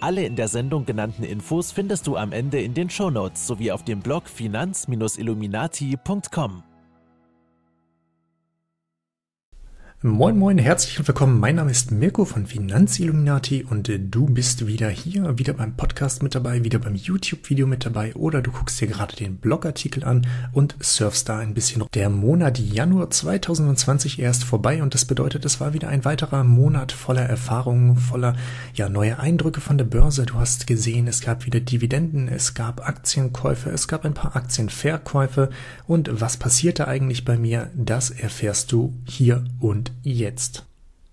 Alle in der Sendung genannten Infos findest du am Ende in den Shownotes sowie auf dem Blog finanz-illuminati.com. Moin Moin, herzlich willkommen. Mein Name ist Mirko von Finanzilluminati und äh, du bist wieder hier, wieder beim Podcast mit dabei, wieder beim YouTube-Video mit dabei oder du guckst dir gerade den Blogartikel an und surfst da ein bisschen. Der Monat Januar 2020 erst vorbei und das bedeutet, es war wieder ein weiterer Monat voller Erfahrungen, voller ja neue Eindrücke von der Börse. Du hast gesehen, es gab wieder Dividenden, es gab Aktienkäufe, es gab ein paar Aktienverkäufe und was passierte eigentlich bei mir, das erfährst du hier und jetzt.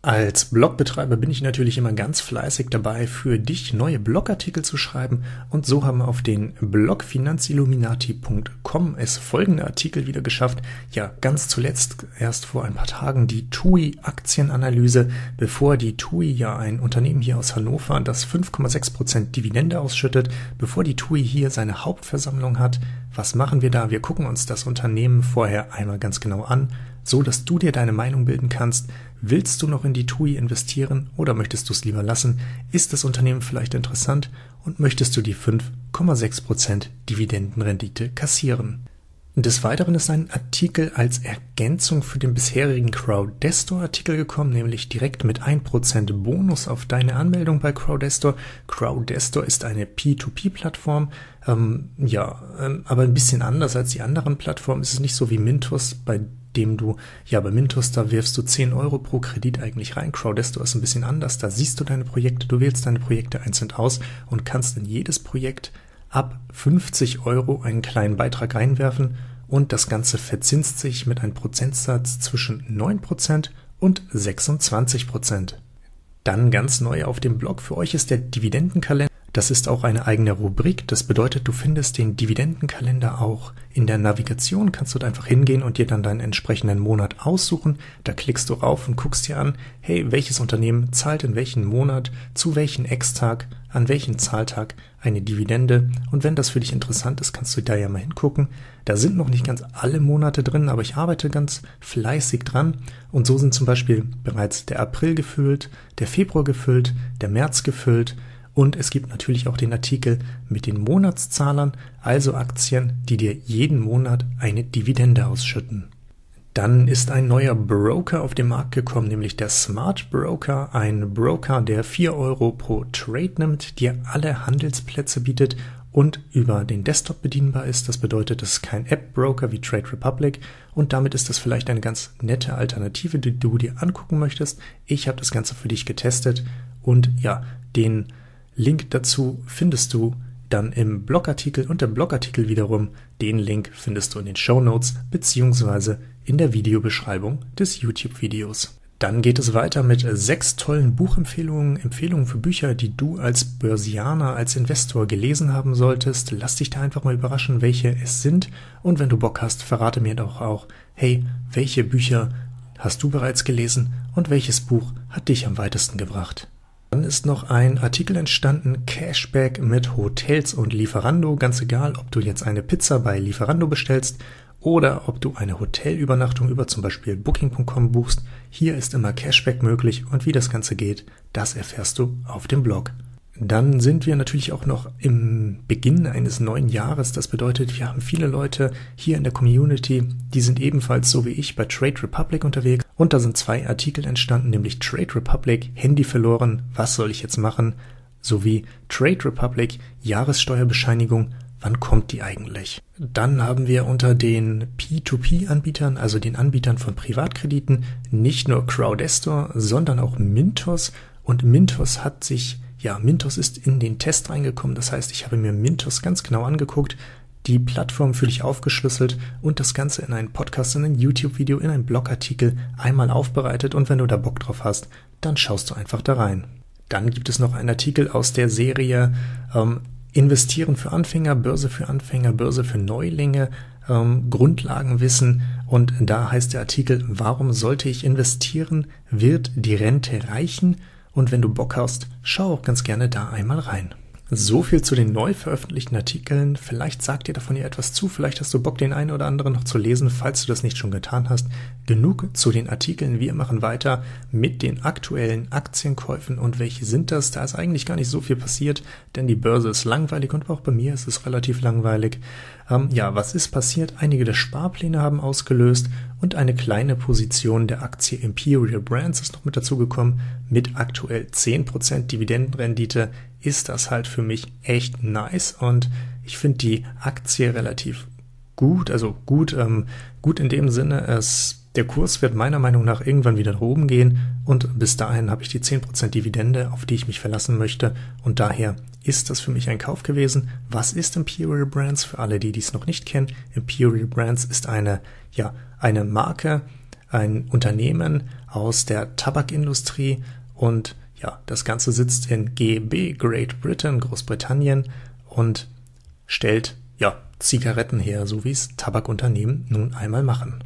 Als Blogbetreiber bin ich natürlich immer ganz fleißig dabei, für dich neue Blogartikel zu schreiben und so haben auf den Blog finanzilluminati.com es folgende Artikel wieder geschafft. Ja, ganz zuletzt erst vor ein paar Tagen die TUI Aktienanalyse, bevor die TUI ja ein Unternehmen hier aus Hannover, das 5,6% Dividende ausschüttet, bevor die TUI hier seine Hauptversammlung hat. Was machen wir da? Wir gucken uns das Unternehmen vorher einmal ganz genau an so dass du dir deine Meinung bilden kannst, willst du noch in die TUI investieren oder möchtest du es lieber lassen, ist das Unternehmen vielleicht interessant und möchtest du die 5,6% Dividendenrendite kassieren. Des Weiteren ist ein Artikel als Ergänzung für den bisherigen Crowdestor-Artikel gekommen, nämlich direkt mit 1% Bonus auf deine Anmeldung bei Crowdestor. Crowdestor ist eine P2P-Plattform, ähm, ja, ähm, aber ein bisschen anders als die anderen Plattformen. Es ist nicht so wie Mintos, bei dem du, ja, bei Mintos, da wirfst du 10 Euro pro Kredit eigentlich rein. Crowdesto ist ein bisschen anders. Da siehst du deine Projekte, du wählst deine Projekte einzeln aus und kannst in jedes Projekt ab 50 Euro einen kleinen Beitrag reinwerfen und das Ganze verzinst sich mit einem Prozentsatz zwischen 9% und 26%. Dann ganz neu auf dem Blog für euch ist der Dividendenkalender. Das ist auch eine eigene Rubrik. Das bedeutet, du findest den Dividendenkalender auch in der Navigation. Kannst du einfach hingehen und dir dann deinen entsprechenden Monat aussuchen. Da klickst du rauf und guckst dir an, hey, welches Unternehmen zahlt in welchem Monat, zu welchem Ex-Tag, an welchem Zahltag eine Dividende. Und wenn das für dich interessant ist, kannst du da ja mal hingucken. Da sind noch nicht ganz alle Monate drin, aber ich arbeite ganz fleißig dran. Und so sind zum Beispiel bereits der April gefüllt, der Februar gefüllt, der März gefüllt, und es gibt natürlich auch den Artikel mit den Monatszahlern, also Aktien, die dir jeden Monat eine Dividende ausschütten. Dann ist ein neuer Broker auf den Markt gekommen, nämlich der Smart Broker, ein Broker, der 4 Euro pro Trade nimmt, dir alle Handelsplätze bietet und über den Desktop bedienbar ist. Das bedeutet, es ist kein App-Broker wie Trade Republic und damit ist das vielleicht eine ganz nette Alternative, die du dir angucken möchtest. Ich habe das Ganze für dich getestet und ja, den Link dazu findest du dann im Blogartikel und der Blogartikel wiederum, den Link findest du in den Show Notes beziehungsweise in der Videobeschreibung des YouTube-Videos. Dann geht es weiter mit sechs tollen Buchempfehlungen, Empfehlungen für Bücher, die du als Börsianer, als Investor gelesen haben solltest. Lass dich da einfach mal überraschen, welche es sind. Und wenn du Bock hast, verrate mir doch auch, hey, welche Bücher hast du bereits gelesen und welches Buch hat dich am weitesten gebracht? Dann ist noch ein Artikel entstanden, Cashback mit Hotels und Lieferando. Ganz egal, ob du jetzt eine Pizza bei Lieferando bestellst oder ob du eine Hotelübernachtung über zum Beispiel Booking.com buchst. Hier ist immer Cashback möglich und wie das Ganze geht, das erfährst du auf dem Blog. Dann sind wir natürlich auch noch im Beginn eines neuen Jahres. Das bedeutet, wir haben viele Leute hier in der Community, die sind ebenfalls so wie ich bei Trade Republic unterwegs. Und da sind zwei Artikel entstanden, nämlich Trade Republic, Handy verloren, was soll ich jetzt machen? Sowie Trade Republic, Jahressteuerbescheinigung, wann kommt die eigentlich? Dann haben wir unter den P2P-Anbietern, also den Anbietern von Privatkrediten, nicht nur Crowdestor, sondern auch Mintos. Und Mintos hat sich ja, Mintos ist in den Test reingekommen. Das heißt, ich habe mir Mintos ganz genau angeguckt, die Plattform für dich aufgeschlüsselt und das Ganze in einen Podcast, in ein YouTube-Video, in einen Blogartikel einmal aufbereitet. Und wenn du da Bock drauf hast, dann schaust du einfach da rein. Dann gibt es noch einen Artikel aus der Serie ähm, Investieren für Anfänger, Börse für Anfänger, Börse für Neulinge, ähm, Grundlagenwissen. Und da heißt der Artikel, warum sollte ich investieren? Wird die Rente reichen? Und wenn du Bock hast, schau auch ganz gerne da einmal rein. So viel zu den neu veröffentlichten Artikeln. Vielleicht sagt dir davon ja etwas zu, vielleicht hast du Bock, den einen oder anderen noch zu lesen, falls du das nicht schon getan hast. Genug zu den Artikeln. Wir machen weiter mit den aktuellen Aktienkäufen und welche sind das? Da ist eigentlich gar nicht so viel passiert, denn die Börse ist langweilig und auch bei mir ist es relativ langweilig. Ähm, ja, was ist passiert? Einige der Sparpläne haben ausgelöst und eine kleine Position der Aktie Imperial Brands ist noch mit dazugekommen mit aktuell 10% Dividendenrendite ist das halt für mich echt nice und ich finde die Aktie relativ gut, also gut, ähm, gut in dem Sinne, es der Kurs wird meiner Meinung nach irgendwann wieder nach oben gehen und bis dahin habe ich die 10% Dividende, auf die ich mich verlassen möchte und daher ist das für mich ein Kauf gewesen. Was ist Imperial Brands? Für alle, die dies noch nicht kennen, Imperial Brands ist eine, ja, eine Marke, ein Unternehmen aus der Tabakindustrie und ja, das Ganze sitzt in GB, Great Britain, Großbritannien und stellt ja Zigaretten her, so wie es Tabakunternehmen nun einmal machen.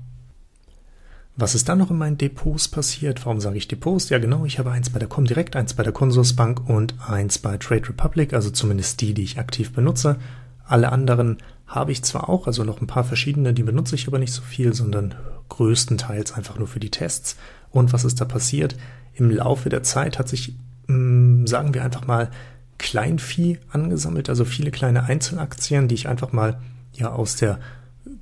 Was ist dann noch in meinen Depots passiert? Warum sage ich Depots? Ja, genau, ich habe eins bei der Comdirect, eins bei der Consorsbank und eins bei Trade Republic, also zumindest die, die ich aktiv benutze. Alle anderen habe ich zwar auch, also noch ein paar verschiedene, die benutze ich aber nicht so viel, sondern größtenteils einfach nur für die Tests. Und was ist da passiert? Im Laufe der Zeit hat sich, mm, sagen wir einfach mal, Kleinvieh angesammelt, also viele kleine Einzelaktien, die ich einfach mal ja aus der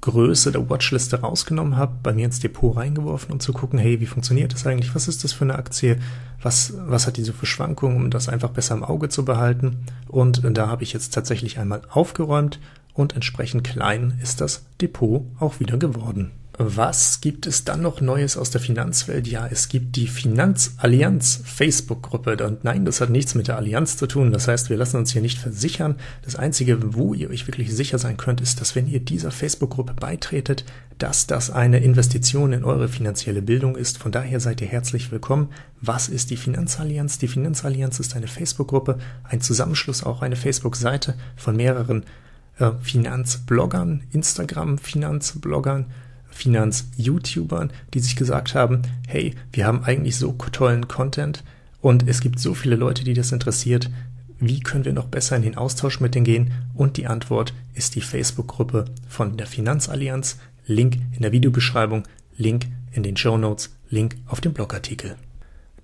Größe der Watchliste rausgenommen habe, bei mir ins Depot reingeworfen, um zu gucken, hey, wie funktioniert das eigentlich? Was ist das für eine Aktie? Was, was hat die so für Schwankungen, um das einfach besser im Auge zu behalten? Und da habe ich jetzt tatsächlich einmal aufgeräumt und entsprechend klein ist das Depot auch wieder geworden. Was gibt es dann noch Neues aus der Finanzwelt? Ja, es gibt die Finanzallianz Facebook-Gruppe. Und nein, das hat nichts mit der Allianz zu tun. Das heißt, wir lassen uns hier nicht versichern. Das Einzige, wo ihr euch wirklich sicher sein könnt, ist, dass wenn ihr dieser Facebook-Gruppe beitretet, dass das eine Investition in eure finanzielle Bildung ist. Von daher seid ihr herzlich willkommen. Was ist die Finanzallianz? Die Finanzallianz ist eine Facebook-Gruppe, ein Zusammenschluss, auch eine Facebook-Seite von mehreren äh, Finanzbloggern, Instagram-Finanzbloggern, Finanz-YouTubern, die sich gesagt haben, hey, wir haben eigentlich so tollen Content und es gibt so viele Leute, die das interessiert. Wie können wir noch besser in den Austausch mit denen gehen? Und die Antwort ist die Facebook-Gruppe von der Finanzallianz. Link in der Videobeschreibung, Link in den Show Notes, Link auf dem Blogartikel.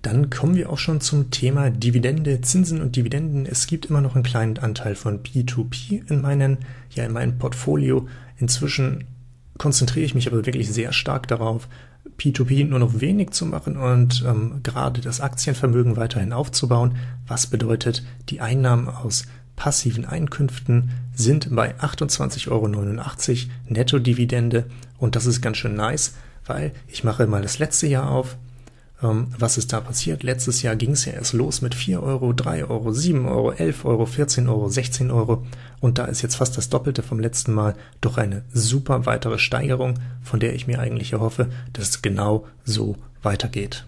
Dann kommen wir auch schon zum Thema Dividende, Zinsen und Dividenden. Es gibt immer noch einen kleinen Anteil von P2P in meinen, ja, in meinem Portfolio. Inzwischen konzentriere ich mich aber wirklich sehr stark darauf, P2P nur noch wenig zu machen und ähm, gerade das Aktienvermögen weiterhin aufzubauen, was bedeutet, die Einnahmen aus passiven Einkünften sind bei 28,89 Euro Netto-Dividende. Und das ist ganz schön nice, weil ich mache mal das letzte Jahr auf, was ist da passiert? Letztes Jahr ging es ja erst los mit 4 Euro, 3 Euro, 7 Euro, 11 Euro, 14 Euro, 16 Euro. Und da ist jetzt fast das Doppelte vom letzten Mal. Doch eine super weitere Steigerung, von der ich mir eigentlich erhoffe, dass es genau so weitergeht.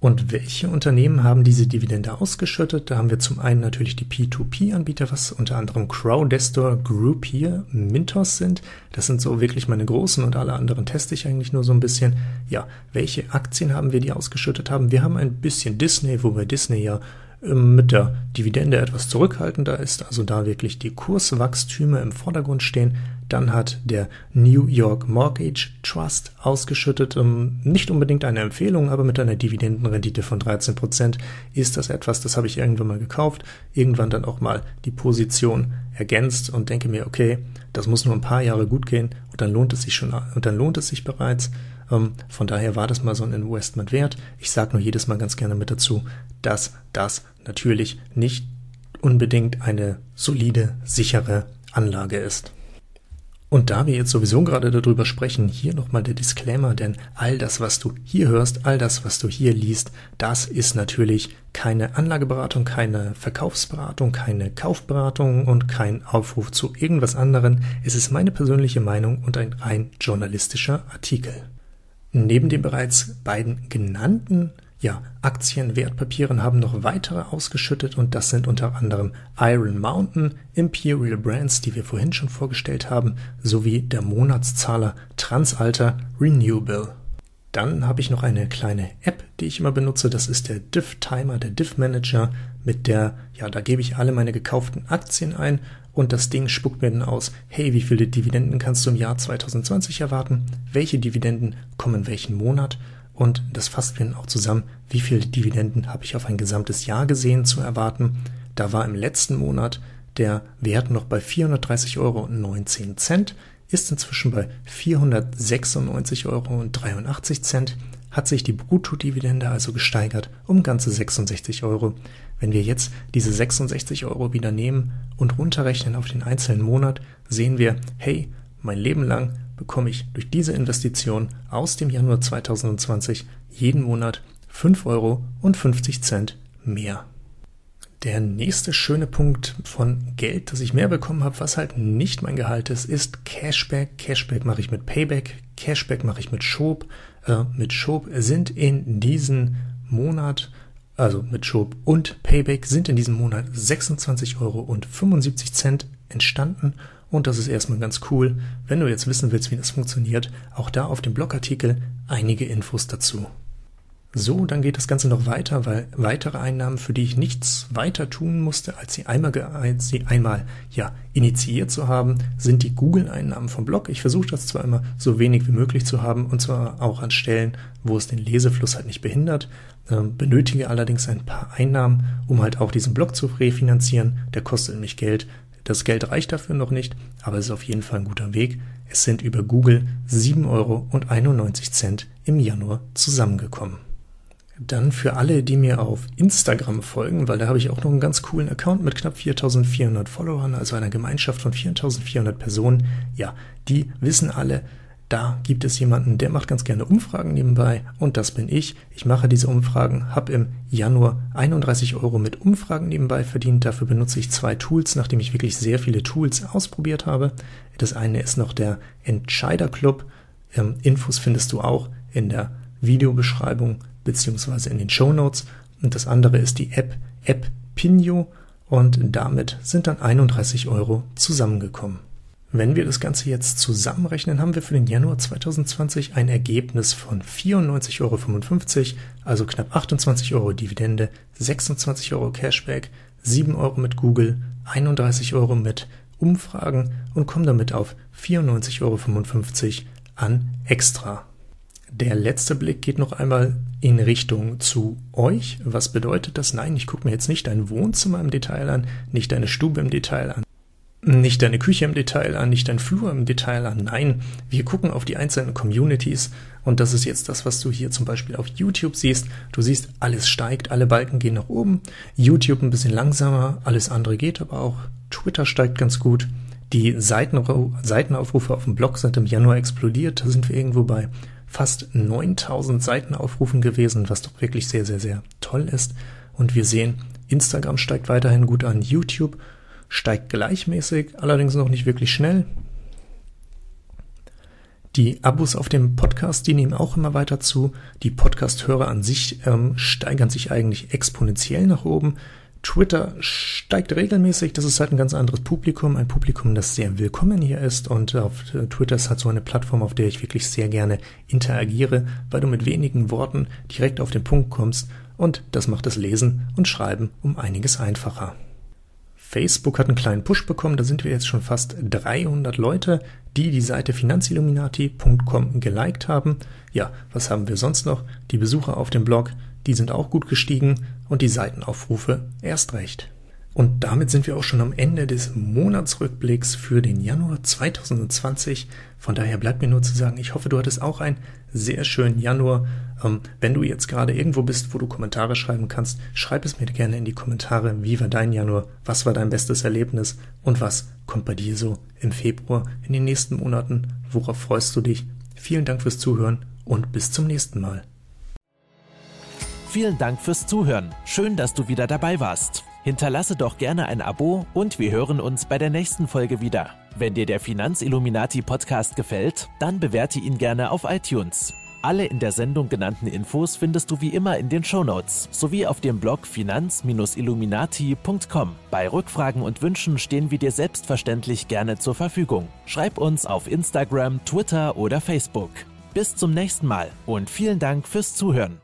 Und welche Unternehmen haben diese Dividende ausgeschüttet? Da haben wir zum einen natürlich die P2P-Anbieter, was unter anderem Crowdestor Group hier, Mintos sind. Das sind so wirklich meine großen und alle anderen teste ich eigentlich nur so ein bisschen. Ja, welche Aktien haben wir, die ausgeschüttet haben? Wir haben ein bisschen Disney, wobei Disney ja mit der Dividende etwas zurückhaltender ist, also da wirklich die Kurswachstüme im Vordergrund stehen. Dann hat der New York Mortgage Trust ausgeschüttet, ähm, nicht unbedingt eine Empfehlung, aber mit einer Dividendenrendite von 13 Prozent ist das etwas, das habe ich irgendwann mal gekauft, irgendwann dann auch mal die Position ergänzt und denke mir, okay, das muss nur ein paar Jahre gut gehen und dann lohnt es sich schon, und dann lohnt es sich bereits. Ähm, von daher war das mal so ein Investment wert. Ich sage nur jedes Mal ganz gerne mit dazu, dass das natürlich nicht unbedingt eine solide, sichere Anlage ist. Und da wir jetzt sowieso gerade darüber sprechen, hier nochmal der Disclaimer, denn all das, was du hier hörst, all das, was du hier liest, das ist natürlich keine Anlageberatung, keine Verkaufsberatung, keine Kaufberatung und kein Aufruf zu irgendwas anderen. Es ist meine persönliche Meinung und ein rein journalistischer Artikel. Neben den bereits beiden genannten ja, Aktien, Wertpapieren haben noch weitere ausgeschüttet und das sind unter anderem Iron Mountain, Imperial Brands, die wir vorhin schon vorgestellt haben, sowie der Monatszahler Transalter Renewable. Dann habe ich noch eine kleine App, die ich immer benutze. Das ist der Diff Timer, der Diff Manager, mit der, ja, da gebe ich alle meine gekauften Aktien ein und das Ding spuckt mir dann aus, hey, wie viele Dividenden kannst du im Jahr 2020 erwarten? Welche Dividenden kommen welchen Monat? Und das fasst mir dann auch zusammen, wie viele Dividenden habe ich auf ein gesamtes Jahr gesehen zu erwarten. Da war im letzten Monat der Wert noch bei 430,19 Euro, ist inzwischen bei 496,83 Euro, hat sich die Bruttodividende also gesteigert um ganze 66 Euro. Wenn wir jetzt diese 66 Euro wieder nehmen und runterrechnen auf den einzelnen Monat, sehen wir, hey, mein Leben lang bekomme ich durch diese Investition aus dem Januar 2020 jeden Monat 5 Euro und 50 Cent mehr. Der nächste schöne Punkt von Geld, das ich mehr bekommen habe, was halt nicht mein Gehalt ist, ist Cashback. Cashback mache ich mit Payback, Cashback mache ich mit Schob. Äh, mit Schob sind in diesem Monat, also mit Schob und Payback sind in diesem Monat 26 Euro und 75 Cent entstanden und das ist erstmal ganz cool. Wenn du jetzt wissen willst, wie das funktioniert, auch da auf dem Blogartikel einige Infos dazu. So, dann geht das Ganze noch weiter, weil weitere Einnahmen, für die ich nichts weiter tun musste, als sie einmal, als sie einmal ja, initiiert zu haben, sind die Google-Einnahmen vom Blog. Ich versuche das zwar immer so wenig wie möglich zu haben, und zwar auch an Stellen, wo es den Lesefluss halt nicht behindert, ähm, benötige allerdings ein paar Einnahmen, um halt auch diesen Blog zu refinanzieren. Der kostet nämlich Geld, das Geld reicht dafür noch nicht, aber es ist auf jeden Fall ein guter Weg. Es sind über Google 7,91 Euro im Januar zusammengekommen. Dann für alle, die mir auf Instagram folgen, weil da habe ich auch noch einen ganz coolen Account mit knapp 4400 Followern, also einer Gemeinschaft von 4400 Personen. Ja, die wissen alle, da gibt es jemanden, der macht ganz gerne Umfragen nebenbei und das bin ich. Ich mache diese Umfragen, habe im Januar 31 Euro mit Umfragen nebenbei verdient. Dafür benutze ich zwei Tools, nachdem ich wirklich sehr viele Tools ausprobiert habe. Das eine ist noch der Entscheider Club. Ähm, Infos findest du auch in der Videobeschreibung beziehungsweise in den Show Notes. Und das andere ist die App App Pinio und damit sind dann 31 Euro zusammengekommen. Wenn wir das Ganze jetzt zusammenrechnen, haben wir für den Januar 2020 ein Ergebnis von 94,55 Euro, also knapp 28 Euro Dividende, 26 Euro Cashback, 7 Euro mit Google, 31 Euro mit Umfragen und kommen damit auf 94,55 Euro an Extra. Der letzte Blick geht noch einmal in Richtung zu euch. Was bedeutet das? Nein, ich gucke mir jetzt nicht dein Wohnzimmer im Detail an, nicht deine Stube im Detail an, nicht deine Küche im Detail an, nicht dein Flur im Detail an. Nein, wir gucken auf die einzelnen Communities und das ist jetzt das, was du hier zum Beispiel auf YouTube siehst. Du siehst, alles steigt, alle Balken gehen nach oben. YouTube ein bisschen langsamer, alles andere geht aber auch. Twitter steigt ganz gut. Die Seitenaufrufe auf dem Blog sind im Januar explodiert. Da sind wir irgendwo bei fast 9000 Seitenaufrufen gewesen, was doch wirklich sehr, sehr, sehr toll ist. Und wir sehen, Instagram steigt weiterhin gut an, YouTube steigt gleichmäßig, allerdings noch nicht wirklich schnell. Die Abos auf dem Podcast, die nehmen auch immer weiter zu. Die Podcast-Hörer an sich ähm, steigern sich eigentlich exponentiell nach oben. Twitter steigt regelmäßig, das ist halt ein ganz anderes Publikum, ein Publikum, das sehr willkommen hier ist und auf Twitter ist halt so eine Plattform, auf der ich wirklich sehr gerne interagiere, weil du mit wenigen Worten direkt auf den Punkt kommst und das macht das Lesen und Schreiben um einiges einfacher. Facebook hat einen kleinen Push bekommen, da sind wir jetzt schon fast 300 Leute, die die Seite finanzilluminati.com geliked haben. Ja, was haben wir sonst noch? Die Besucher auf dem Blog, die sind auch gut gestiegen und die Seitenaufrufe erst recht. Und damit sind wir auch schon am Ende des Monatsrückblicks für den Januar 2020. Von daher bleibt mir nur zu sagen, ich hoffe, du hattest auch einen sehr schönen Januar. Ähm, wenn du jetzt gerade irgendwo bist, wo du Kommentare schreiben kannst, schreib es mir gerne in die Kommentare. Wie war dein Januar? Was war dein bestes Erlebnis? Und was kommt bei dir so im Februar, in den nächsten Monaten? Worauf freust du dich? Vielen Dank fürs Zuhören und bis zum nächsten Mal. Vielen Dank fürs Zuhören. Schön, dass du wieder dabei warst. Hinterlasse doch gerne ein Abo und wir hören uns bei der nächsten Folge wieder. Wenn dir der Finanzilluminati Podcast gefällt, dann bewerte ihn gerne auf iTunes. Alle in der Sendung genannten Infos findest du wie immer in den Shownotes sowie auf dem Blog finanz-illuminati.com. Bei Rückfragen und Wünschen stehen wir dir selbstverständlich gerne zur Verfügung. Schreib uns auf Instagram, Twitter oder Facebook. Bis zum nächsten Mal und vielen Dank fürs Zuhören.